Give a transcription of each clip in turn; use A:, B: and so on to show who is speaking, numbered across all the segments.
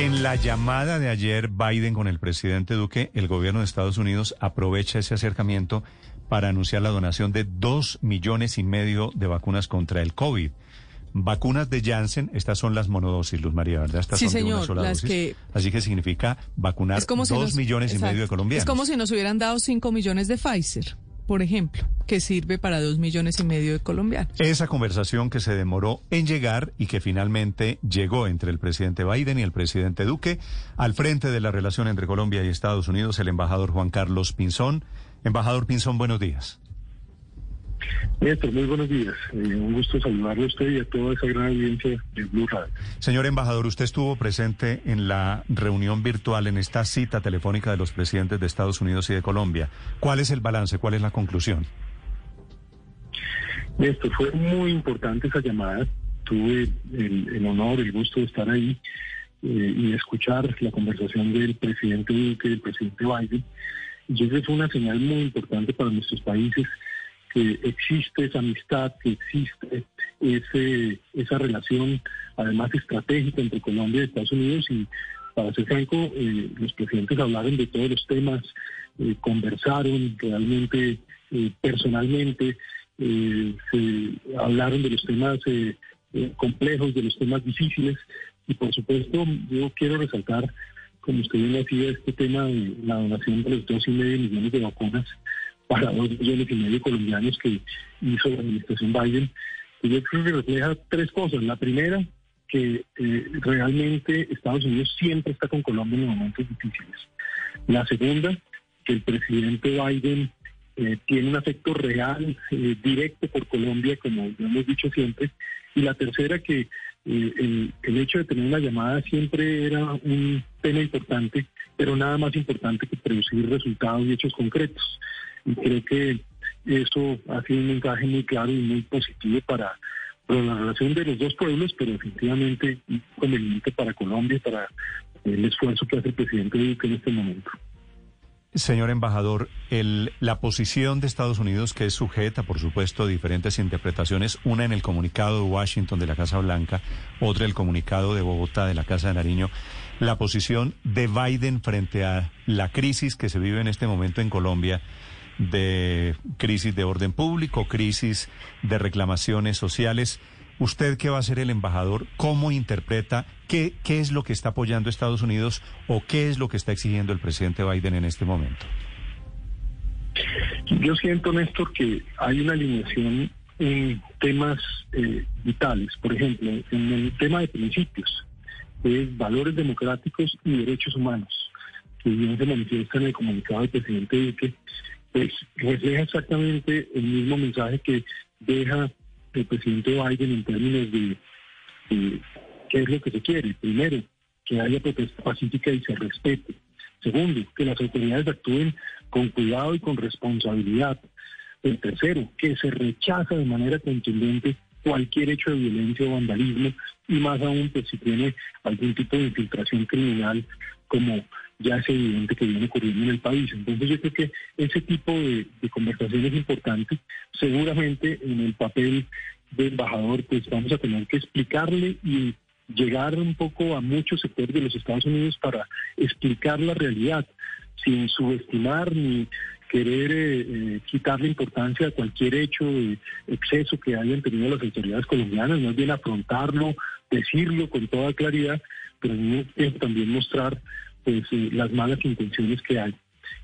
A: En la llamada de ayer Biden con el presidente Duque, el gobierno de Estados Unidos aprovecha ese acercamiento para anunciar la donación de dos millones y medio de vacunas contra el COVID. Vacunas de Janssen, estas son las monodosis, Luz María, ¿verdad? Estas
B: Sí,
A: son de una
B: señor,
A: sola
B: las
A: dosis.
B: que-
A: Así que significa vacunar
B: como si
A: dos
B: nos-
A: millones y medio de colombianos.
B: Es como si nos hubieran dado 5 millones de Pfizer, por ejemplo, que sirve para 2 millones y medio de colombianos.
A: Esa conversación que se demoró en llegar y que finalmente llegó entre el presidente Biden y el presidente Duque, al frente de la relación entre Colombia y Estados Unidos, el embajador Juan Carlos Pinzón. Embajador Pinzón, buenos días.
C: Néstor, muy buenos días. Eh, un gusto saludarle a usted y a toda esa gran audiencia de Blue Radio.
A: Señor embajador, usted estuvo presente en la reunión virtual, en esta cita telefónica de los presidentes de Estados Unidos y de Colombia. ¿Cuál es el balance? ¿Cuál es la conclusión?
C: Néstor, fue muy importante esa llamada. Tuve el, el honor, el gusto de estar ahí eh, y escuchar la conversación del presidente Duque y del presidente Biden. Y yo creo que fue una señal muy importante para nuestros países que existe esa amistad, que existe ese, esa relación, además estratégica entre Colombia y Estados Unidos. Y para ser franco, eh, los presidentes hablaron de todos los temas, eh, conversaron realmente eh, personalmente, se hablaron de los temas complejos, de los temas difíciles. Y por supuesto, yo quiero resaltar, como usted bien decía, este tema de la donación de los dos y medio millones de vacunas para dos millones y medio colombianos que hizo la administración Biden. Y yo creo que refleja tres cosas. La primera, que eh, realmente Estados Unidos siempre está con Colombia en momentos difíciles. La segunda, que el presidente Biden eh, tiene un afecto real, eh, directo por Colombia, como lo hemos dicho siempre. Y la tercera, que el, el hecho de tener una llamada siempre era un tema importante, pero nada más importante que producir resultados y hechos concretos. Y creo que eso ha sido un mensaje muy claro y muy positivo para, para la relación de los dos pueblos, pero definitivamente conveniente para Colombia y para el esfuerzo que hace el presidente Duque en este momento.
A: Señor embajador, el, la posición de Estados Unidos, que es sujeta, por supuesto, a diferentes interpretaciones, una en el comunicado de Washington de la Casa Blanca, otra en el comunicado de Bogotá de la Casa de Nariño, la posición de Biden frente a la crisis que se vive en este momento en Colombia, de crisis de orden público, crisis de reclamaciones sociales. ¿Usted que va a ser el embajador, cómo interpreta qué, qué es lo que está apoyando Estados Unidos o qué es lo que está exigiendo el presidente Biden en este momento?
C: Yo siento, Néstor, que hay una alineación en temas eh, vitales. Por ejemplo, en el tema de principios, es valores democráticos y derechos humanos, que bien se manifiesta en el comunicado del presidente Duque, pues refleja exactamente el mismo mensaje que deja el presidente Biden en términos de, qué es lo que se quiere. Primero, que haya protesta pacífica y se respete. Segundo, que las autoridades actúen con cuidado y con responsabilidad. El tercero, que se rechaza de manera contundente cualquier hecho de violencia o vandalismo y más aún pues, si tiene algún tipo de infiltración criminal como ya es evidente que viene ocurriendo en el país. Entonces yo creo que ese tipo de, de conversación es importante. Seguramente en el papel de embajador pues vamos a tener que explicarle y llegar un poco a muchos sectores de los Estados Unidos para explicar la realidad sin subestimar ni querer eh, eh, quitarle importancia a cualquier hecho de exceso que hayan tenido las autoridades colombianas, más bien afrontarlo, decirlo con toda claridad, pero también mostrar pues las malas intenciones que hay.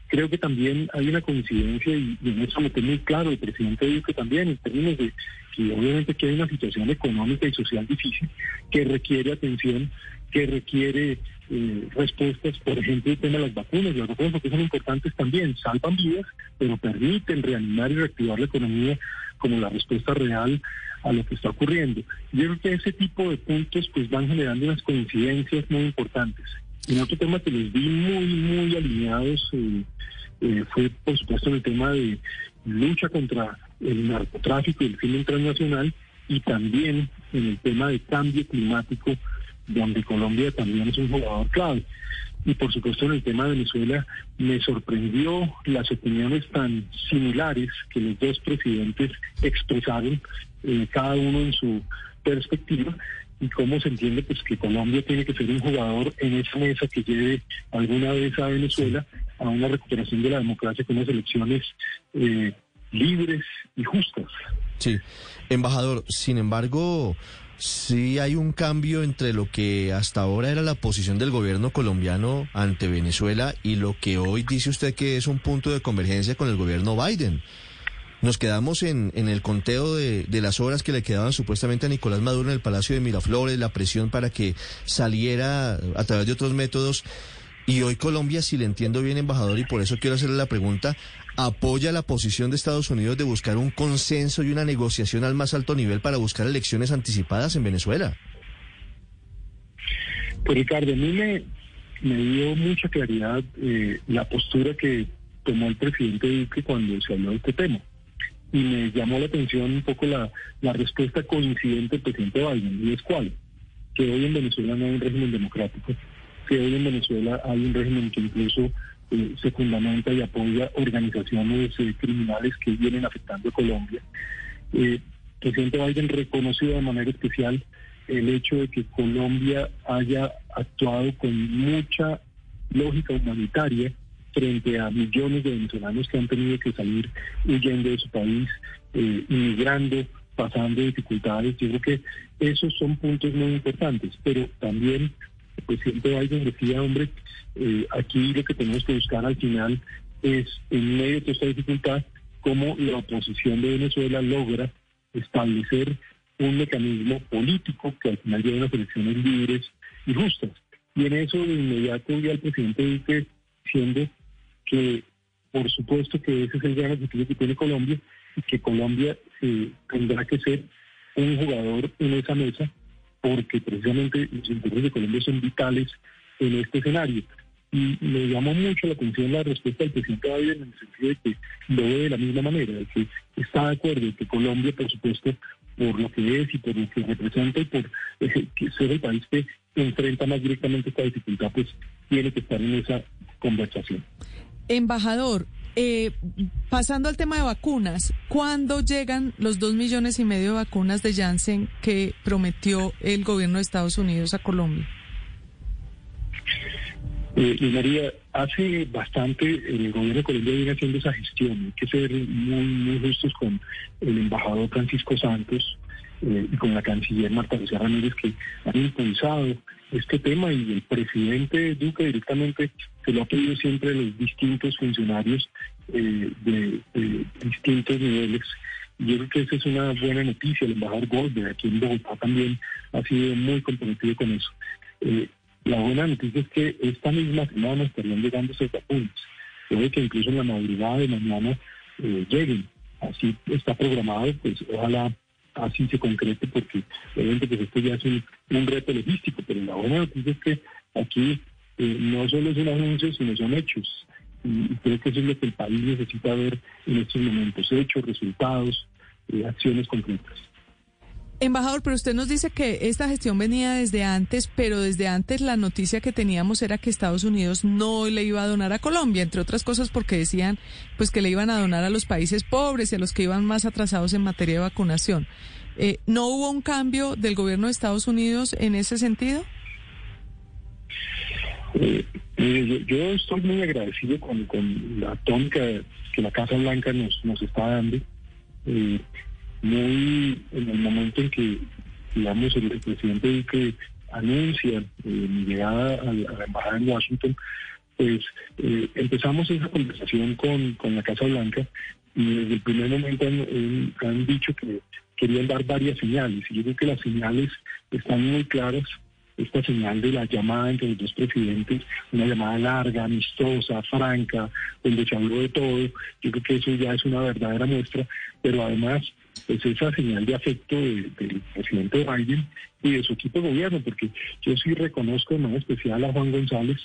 C: Creo que también hay una coincidencia y, y en eso me tengo muy claro el presidente dijo que también en términos de que obviamente que hay una situación económica y social difícil que requiere atención, que requiere eh, respuestas, por ejemplo, el tema de las vacunas. Las vacunas porque son importantes también, salvan vidas, pero permiten reanimar y reactivar la economía como la respuesta real a lo que está ocurriendo. Yo creo que ese tipo de puntos pues van generando unas coincidencias muy importantes. En otro tema que les vi muy, muy alineados eh, fue, por supuesto, en el tema de lucha contra el narcotráfico y el crimen transnacional y también en el tema de cambio climático, donde Colombia también es un jugador clave. Y por supuesto en el tema de Venezuela me sorprendió las opiniones tan similares que los dos presidentes expresaron, eh, cada uno en su perspectiva, y cómo se entiende pues que Colombia tiene que ser un jugador en esa mesa que lleve alguna vez a Venezuela a una recuperación de la democracia con unas elecciones eh, libres y justas.
D: Sí, embajador, sin embargo, sí hay un cambio entre lo que hasta ahora era la posición del gobierno colombiano ante Venezuela y lo que hoy dice usted que es un punto de convergencia con el gobierno Biden. Nos quedamos en, en el conteo de, de, las horas que le quedaban supuestamente a Nicolás Maduro en el Palacio de Miraflores, la presión para que saliera a través de otros métodos. Y hoy Colombia, si le entiendo bien, embajador, y por eso quiero hacerle la pregunta, apoya la posición de Estados Unidos de buscar un consenso y una negociación al más alto nivel para buscar elecciones anticipadas en Venezuela.
C: Pues Ricardo, a mí me, me dio mucha claridad eh, la postura que tomó el presidente Duque cuando se habló de este tema y me llamó la atención un poco la, la respuesta coincidente del presidente Biden, y es cuál, que hoy en Venezuela no hay un régimen democrático, que hoy en Venezuela hay un régimen que incluso eh, se fundamenta y apoya organizaciones eh, criminales que vienen afectando a Colombia. Eh, el presidente Biden reconoció de manera especial el hecho de que Colombia haya actuado con mucha lógica humanitaria frente a millones de venezolanos que han tenido que salir huyendo de su país, eh, inmigrando, pasando dificultades. Yo creo que esos son puntos muy importantes, pero también el presidente Biden decía, hombre, eh, aquí lo que tenemos que buscar al final es, en medio de toda esta dificultad, cómo la oposición de Venezuela logra establecer un mecanismo político que al final lleve unas elecciones libres y justas. Y en eso de inmediato ya el presidente dice, diciendo que por supuesto que ese es el gran objetivo que tiene Colombia y que Colombia eh, tendrá que ser un jugador en esa mesa porque precisamente los intereses de Colombia son vitales en este escenario. Y me llamó mucho la atención la respuesta del presidente Biden en el sentido de que lo ve de la misma manera, de que está de acuerdo, que Colombia, por supuesto, por lo que es y por lo que representa y por eh, ser el país que enfrenta más directamente esta dificultad, pues tiene que estar en esa conversación.
B: Embajador, eh, pasando al tema de vacunas, ¿cuándo llegan los dos millones y medio de vacunas de Janssen que prometió el gobierno de Estados Unidos a Colombia?
C: Eh, María, hace bastante el gobierno de Colombia viene haciendo esa gestión. Hay que ser muy, muy justos con el embajador Francisco Santos eh, y con la canciller Marta Lucía Ramírez que han impulsado este tema y el presidente Duque directamente se lo ha pedido siempre los distintos funcionarios eh, de, distintos niveles. Yo creo que esa es una buena noticia. El embajador Goldberg aquí en Bogotá también ha sido muy comprometido con eso. Eh, la buena noticia es que esta misma semana estarían llegando esos vacunas. Puede que incluso en la madrugada de mañana eh, lleguen. Así está programado, pues ojalá así se concrete porque obviamente pues esto ya es un, reto logístico, pero la buena noticia es que aquí eh, no solo es un anuncio, sino son hechos. Y, creo que eso es lo que el país necesita ver en estos momentos, hechos, resultados, eh, acciones concretas.
B: Embajador, pero usted nos dice que esta gestión venía desde antes, pero desde antes la noticia que teníamos era que Estados Unidos no le iba a donar a Colombia, entre otras cosas porque decían pues que le iban a donar a los países pobres y a los que iban más atrasados en materia de vacunación. Eh, ¿No hubo un cambio del gobierno de Estados Unidos en ese sentido?
C: Eh, yo, estoy muy agradecido con, la tónica que la Casa Blanca nos, nos está dando. Eh, muy en el momento en que, digamos, el, presidente que anuncia eh, mi llegada a, la embajada en Washington, pues eh, empezamos esa conversación con, con la Casa Blanca y desde el primer momento han dicho que querían dar varias señales y yo creo que las señales están muy claras esta señal de la llamada entre los dos presidentes, una llamada larga, amistosa, franca, donde se habló de todo, yo creo que eso ya es una verdadera muestra, pero además pues esa señal de afecto del presidente Biden y de su equipo de gobierno, porque yo sí reconozco de manera especial a Juan González,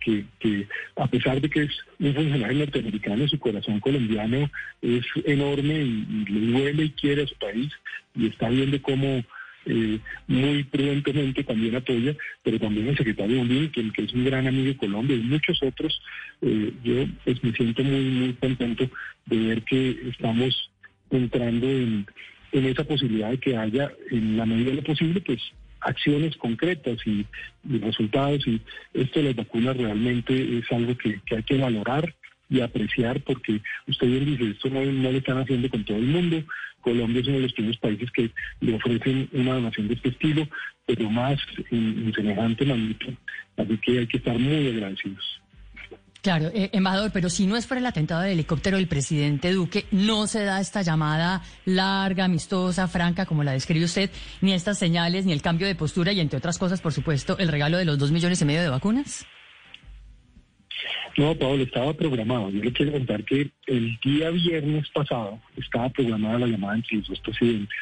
C: que, que a pesar de que es un funcionario norteamericano, su corazón colombiano es enorme y, le duele y quiere a su país y está viendo cómo eh, muy prudentemente también apoya, pero también el secretario Blinken, que es un gran amigo de Colombia y muchos otros, eh, yo pues me siento muy, muy contento de ver que estamos entrando en, esa posibilidad de que haya, en la medida de lo posible, pues acciones concretas y, resultados. Y esto de las vacunas realmente es algo que, hay que valorar y apreciar porque usted bien dice, esto no, no lo están haciendo con todo el mundo. Colombia es uno de los primeros países que le ofrecen una donación de este estilo, pero más en, semejante magnitud. Así que hay que estar muy agradecidos.
E: Claro, eh, embajador, pero si no es por el atentado del helicóptero del presidente Duque, no se da esta llamada larga, amistosa, franca, como la describe usted, ni estas señales, ni el cambio de postura y, entre otras cosas, por supuesto, el regalo de los dos millones y medio de vacunas.
C: No, Pablo, estaba programado. Yo le quiero contar que el día viernes pasado estaba programada la llamada entre los dos presidentes.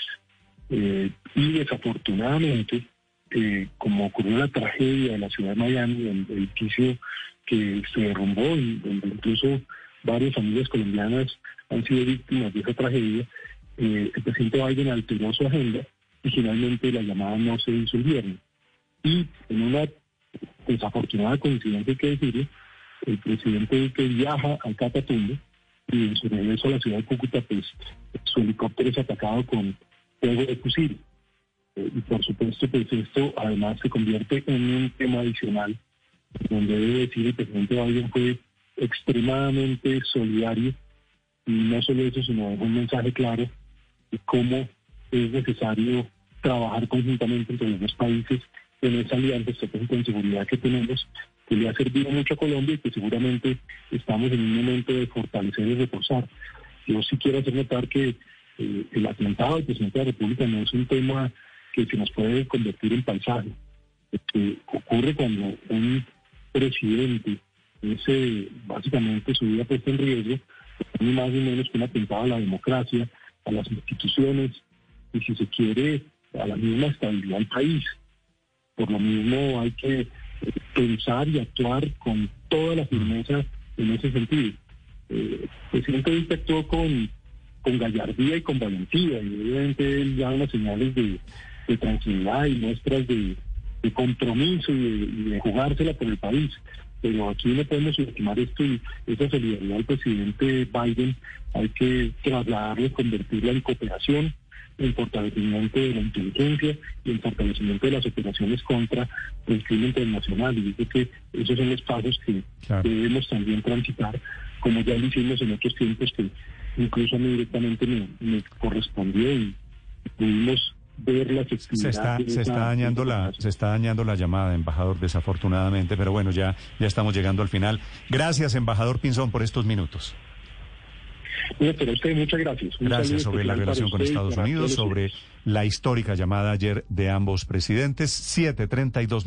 C: Eh, y desafortunadamente, eh, como ocurrió la tragedia de la ciudad de Miami, el edificio que se derrumbó y incluso varias familias colombianas han sido víctimas de esa tragedia, eh, el presidente Biden alteró su agenda y finalmente la llamada no se hizo el viernes. Y en una desafortunada coincidencia, hay que decirlo, el presidente que viaja al Catatumbo y en su regreso a la ciudad de Cúcuta, pues su helicóptero es atacado con fuego de fusil. Eh, y por supuesto, pues esto además se convierte en un tema adicional donde debe decir el presidente Biden fue extremadamente solidario y no solo eso, sino un mensaje claro de cómo es necesario trabajar conjuntamente entre los dos países en esa alianza estratégica de seguridad que tenemos, que le ha servido mucho a Colombia y que seguramente estamos en un momento de fortalecer y reforzar. Yo sí quiero hacer notar que eh, el atentado del presidente de la República no es un tema que se nos puede convertir en paisaje. que ocurre cuando un presidente, ese básicamente su vida puesta en riesgo, ni más ni menos que un atentado a la democracia, a las instituciones y si se quiere a la misma estabilidad del país. Por lo mismo hay que pensar y actuar con toda la firmeza en ese sentido. Eh, el presidente Vista actuó con, con gallardía y con valentía y obviamente él da unas señales de tranquilidad y muestras de, compromiso y de, jugársela por el país. Pero aquí no podemos subestimar esto y esa solidaridad del presidente Biden hay que trasladarla, convertirla en cooperación, en fortalecimiento de la inteligencia y en fortalecimiento de las operaciones contra el crimen internacional. Y digo que esos son los pasos que debemos también transitar, como ya lo hicimos en otros tiempos que incluso a mí directamente me, me correspondió y pudimos
A: se está, se está dañando la se está dañando la llamada embajador desafortunadamente pero bueno ya ya estamos llegando al final. Gracias embajador Pinzón por estos minutos
C: muchas gracias.
A: Gracias sobre la relación con Estados Unidos sobre la histórica llamada ayer de ambos presidentes. 7.32 minutos